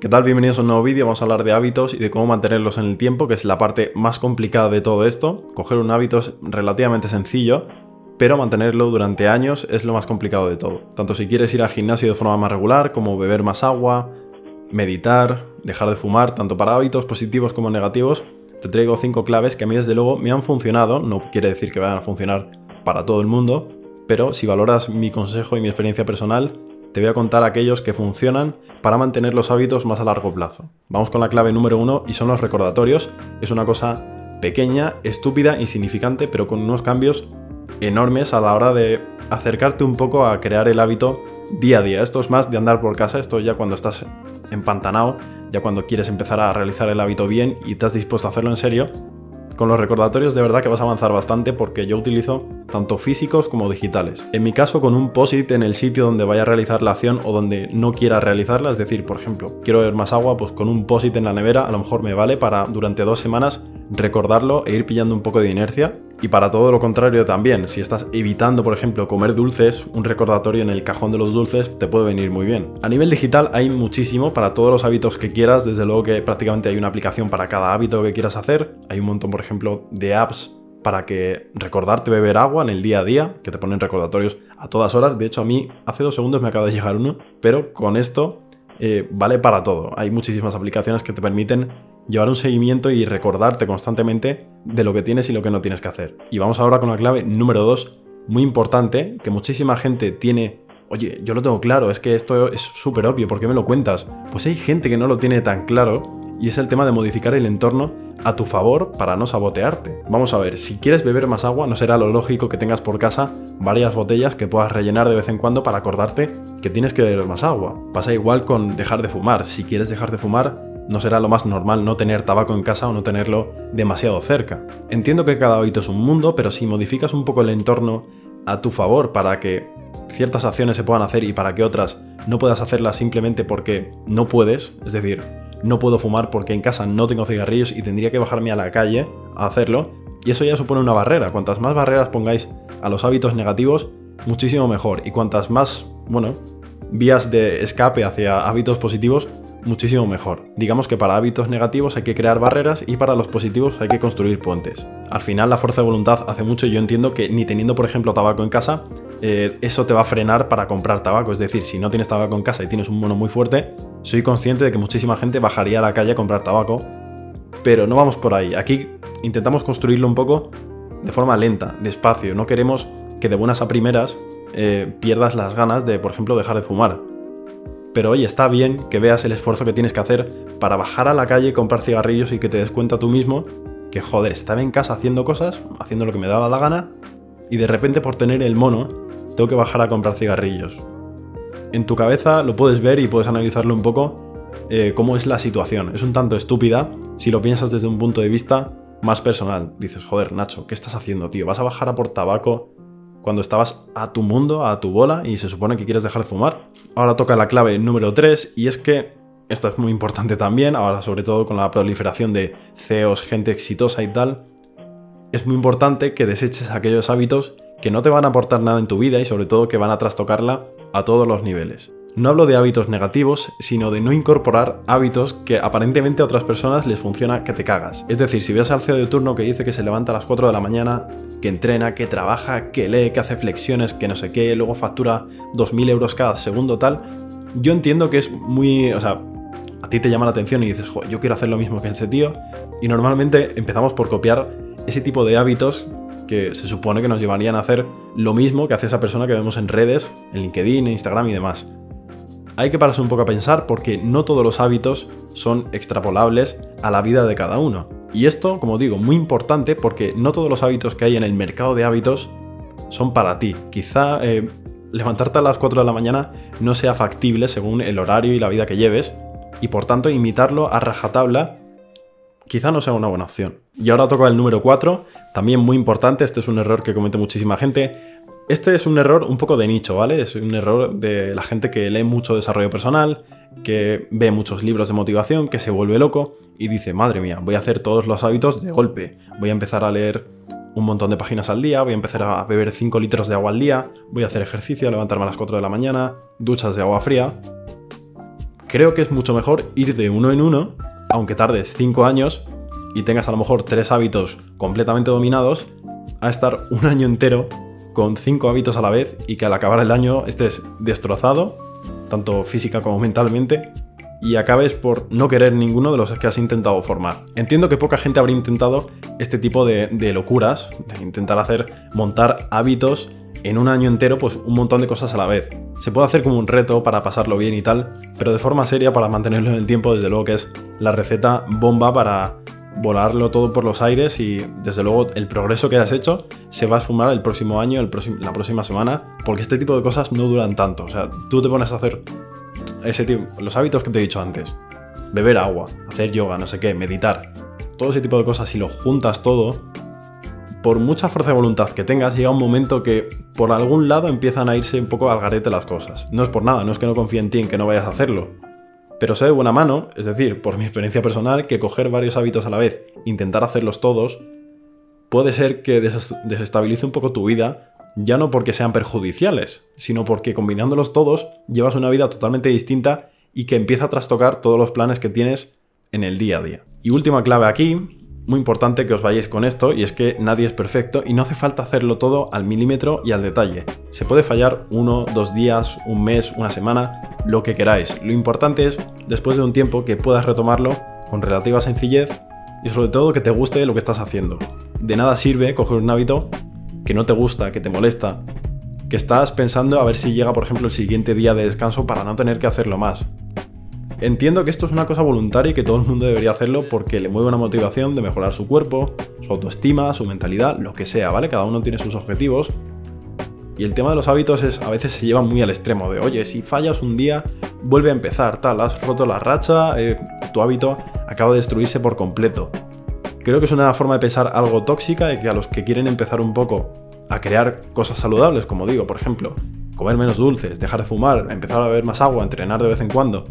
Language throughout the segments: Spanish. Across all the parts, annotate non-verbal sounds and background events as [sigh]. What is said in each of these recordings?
¿Qué tal? Bienvenidos a un nuevo vídeo, vamos a hablar de hábitos y de cómo mantenerlos en el tiempo, que es la parte más complicada de todo esto. Coger un hábito es relativamente sencillo, pero mantenerlo durante años es lo más complicado de todo. Tanto si quieres ir al gimnasio de forma más regular, como beber más agua, meditar, dejar de fumar, tanto para hábitos positivos como negativos, te traigo 5 claves que a mí desde luego me han funcionado, no quiere decir que vayan a funcionar para todo el mundo, pero si valoras mi consejo y mi experiencia personal, te voy a contar aquellos que funcionan para mantener los hábitos más a largo plazo. Vamos con la clave número uno y son los recordatorios. Es una cosa pequeña, estúpida, insignificante, pero con unos cambios enormes a la hora de acercarte un poco a crear el hábito día a día. Esto es más de andar por casa, esto ya cuando estás empantanado, ya cuando quieres empezar a realizar el hábito bien y estás dispuesto a hacerlo en serio, con los recordatorios de verdad que vas a avanzar bastante porque yo utilizo tanto físicos como digitales. En mi caso con un POSIT en el sitio donde vaya a realizar la acción o donde no quiera realizarla, es decir, por ejemplo, quiero ver más agua, pues con un POSIT en la nevera a lo mejor me vale para durante dos semanas recordarlo e ir pillando un poco de inercia y para todo lo contrario también, si estás evitando, por ejemplo, comer dulces, un recordatorio en el cajón de los dulces te puede venir muy bien. A nivel digital hay muchísimo para todos los hábitos que quieras, desde luego que prácticamente hay una aplicación para cada hábito que quieras hacer. Hay un montón, por ejemplo, de apps para que recordarte beber agua en el día a día, que te ponen recordatorios a todas horas. De hecho, a mí hace dos segundos me acaba de llegar uno, pero con esto eh, vale para todo. Hay muchísimas aplicaciones que te permiten llevar un seguimiento y recordarte constantemente de lo que tienes y lo que no tienes que hacer. Y vamos ahora con la clave número 2, muy importante, que muchísima gente tiene, oye, yo lo tengo claro, es que esto es súper obvio, ¿por qué me lo cuentas? Pues hay gente que no lo tiene tan claro y es el tema de modificar el entorno a tu favor para no sabotearte. Vamos a ver, si quieres beber más agua, no será lo lógico que tengas por casa varias botellas que puedas rellenar de vez en cuando para acordarte que tienes que beber más agua. Pasa igual con dejar de fumar. Si quieres dejar de fumar, no será lo más normal no tener tabaco en casa o no tenerlo demasiado cerca. Entiendo que cada hábito es un mundo, pero si modificas un poco el entorno a tu favor para que ciertas acciones se puedan hacer y para que otras no puedas hacerlas simplemente porque no puedes, es decir, no puedo fumar porque en casa no tengo cigarrillos y tendría que bajarme a la calle a hacerlo, y eso ya supone una barrera. Cuantas más barreras pongáis a los hábitos negativos, muchísimo mejor. Y cuantas más, bueno, vías de escape hacia hábitos positivos, muchísimo mejor. Digamos que para hábitos negativos hay que crear barreras y para los positivos hay que construir puentes. Al final la fuerza de voluntad hace mucho y yo entiendo que ni teniendo por ejemplo tabaco en casa, eh, eso te va a frenar para comprar tabaco. Es decir, si no tienes tabaco en casa y tienes un mono muy fuerte, soy consciente de que muchísima gente bajaría a la calle a comprar tabaco. Pero no vamos por ahí. Aquí intentamos construirlo un poco de forma lenta, despacio. No queremos que de buenas a primeras eh, pierdas las ganas de, por ejemplo, dejar de fumar pero oye, está bien que veas el esfuerzo que tienes que hacer para bajar a la calle, comprar cigarrillos y que te des cuenta tú mismo que, joder, estaba en casa haciendo cosas, haciendo lo que me daba la gana, y de repente por tener el mono, tengo que bajar a comprar cigarrillos. En tu cabeza lo puedes ver y puedes analizarlo un poco eh, cómo es la situación. Es un tanto estúpida si lo piensas desde un punto de vista más personal. Dices, joder, Nacho, ¿qué estás haciendo, tío? ¿Vas a bajar a por tabaco cuando estabas a tu mundo, a tu bola y se supone que quieres dejar de fumar. Ahora toca la clave número 3 y es que esto es muy importante también, ahora sobre todo con la proliferación de CEOs, gente exitosa y tal, es muy importante que deseches aquellos hábitos que no te van a aportar nada en tu vida y sobre todo que van a trastocarla a todos los niveles. No hablo de hábitos negativos, sino de no incorporar hábitos que aparentemente a otras personas les funciona que te cagas. Es decir, si ves al CEO de turno que dice que se levanta a las 4 de la mañana, que entrena, que trabaja, que lee, que hace flexiones, que no sé qué, luego factura 2.000 euros cada segundo tal, yo entiendo que es muy... o sea, a ti te llama la atención y dices, yo quiero hacer lo mismo que ese tío, y normalmente empezamos por copiar ese tipo de hábitos que se supone que nos llevarían a hacer lo mismo que hace esa persona que vemos en redes, en LinkedIn, en Instagram y demás hay que pararse un poco a pensar porque no todos los hábitos son extrapolables a la vida de cada uno. Y esto, como digo, muy importante porque no todos los hábitos que hay en el mercado de hábitos son para ti. Quizá eh, levantarte a las 4 de la mañana no sea factible según el horario y la vida que lleves, y por tanto imitarlo a rajatabla quizá no sea una buena opción. Y ahora toca el número 4, también muy importante, este es un error que comete muchísima gente, este es un error un poco de nicho, ¿vale? Es un error de la gente que lee mucho desarrollo personal, que ve muchos libros de motivación, que se vuelve loco y dice, madre mía, voy a hacer todos los hábitos de golpe. Voy a empezar a leer un montón de páginas al día, voy a empezar a beber 5 litros de agua al día, voy a hacer ejercicio, levantarme a las 4 de la mañana, duchas de agua fría. creo que es mucho mejor ir de uno en uno, aunque tardes 5 años y tengas a lo mejor tres hábitos completamente dominados, a estar un año entero con cinco hábitos a la vez y que al acabar el año estés destrozado, tanto física como mentalmente, y acabes por no querer ninguno de los que has intentado formar. Entiendo que poca gente habría intentado este tipo de, locuras, intentar hacer, montar hábitos en un año entero, pues un montón de cosas a la vez. Se puede hacer como un reto para pasarlo bien y tal, pero de forma seria para mantenerlo en el tiempo, desde luego que es la receta bomba para volarlo todo por los aires y desde luego el progreso que has hecho se va a sumar el próximo año, el la próxima semana, porque este tipo de cosas no duran tanto. O sea, tú te pones a hacer ese tipo, los hábitos que te he dicho antes, beber agua, hacer yoga, no sé qué, meditar, todo ese tipo de cosas, si lo juntas todo, por mucha fuerza de voluntad que tengas, llega un momento que por algún lado empiezan a irse un poco al garete las cosas. No es por nada, no es que no confíe en ti en que no vayas a hacerlo, pero sé de buena mano, es decir, por mi experiencia personal, que coger varios hábitos a la vez, intentar hacerlos todos, puede ser que desestabilice un poco tu vida, ya no porque sean perjudiciales, sino porque combinándolos todos llevas una vida totalmente distinta y que empieza a trastocar todos los planes que tienes en el día a día. Y última clave aquí, muy importante que os vayáis con esto y es que nadie es perfecto y no hace falta hacerlo todo al milímetro y al detalle. Se puede fallar uno, dos días, un mes, una semana, lo que queráis. Lo importante es, después de un tiempo, que puedas retomarlo con relativa sencillez y sobre todo que te guste lo que estás haciendo. De nada sirve coger un hábito que no te gusta, que te molesta, que estás pensando a ver si llega, por ejemplo, el siguiente día de descanso para no tener que hacerlo más. Entiendo que esto es una cosa voluntaria y que todo el mundo debería hacerlo porque le mueve una motivación de mejorar su cuerpo, su autoestima, su mentalidad, lo que sea, ¿vale? Cada uno tiene sus objetivos. Y el tema de los hábitos es a veces se lleva muy al extremo de, oye, si fallas un día, vuelve a empezar, tal, has roto la racha, eh, tu hábito acaba de destruirse por completo. Creo que es una forma de pensar algo tóxica y que a los que quieren empezar un poco a crear cosas saludables, como digo, por ejemplo, comer menos dulces, dejar de fumar, empezar a beber más agua, entrenar de vez en cuando,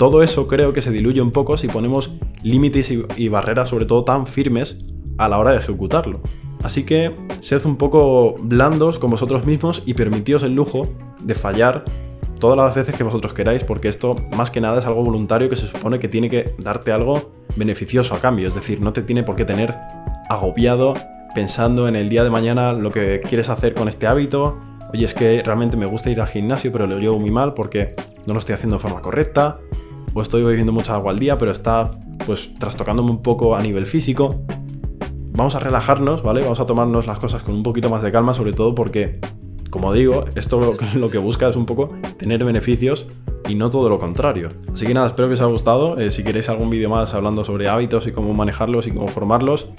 todo eso creo que se diluye un poco si ponemos límites y, barreras sobre todo tan firmes a la hora de ejecutarlo. Así que sed un poco blandos con vosotros mismos y permitíos el lujo de fallar todas las veces que vosotros queráis, porque esto más que nada es algo voluntario que se supone que tiene que darte algo beneficioso a cambio, es decir, no te tiene por qué tener agobiado pensando en el día de mañana lo que quieres hacer con este hábito. Oye, es que realmente me gusta ir al gimnasio, pero lo llevo muy mal porque no lo estoy haciendo de forma correcta o estoy bebiendo mucha agua al día, pero está pues trastocándome un poco a nivel físico. Vamos a relajarnos, ¿vale? Vamos a tomarnos las cosas con un poquito más de calma, sobre todo porque, como digo, esto [laughs] lo que busca es un poco tener beneficios y no todo lo contrario. Así que nada, espero que os haya gustado. Eh, si queréis algún vídeo más hablando sobre hábitos y cómo manejarlos y cómo formarlos,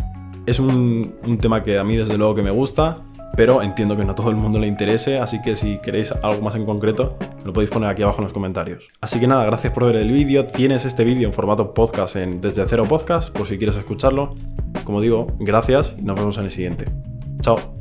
es un, un tema que a mí desde luego que me gusta pero entiendo que no a todo el mundo le interese, así que si queréis algo más en concreto, lo podéis poner aquí abajo en los comentarios. Así que nada, gracias por ver el vídeo, tienes este vídeo en formato podcast en Desde Cero Podcast, por si quieres escucharlo. Como digo, gracias y nos vemos en el siguiente. Chao.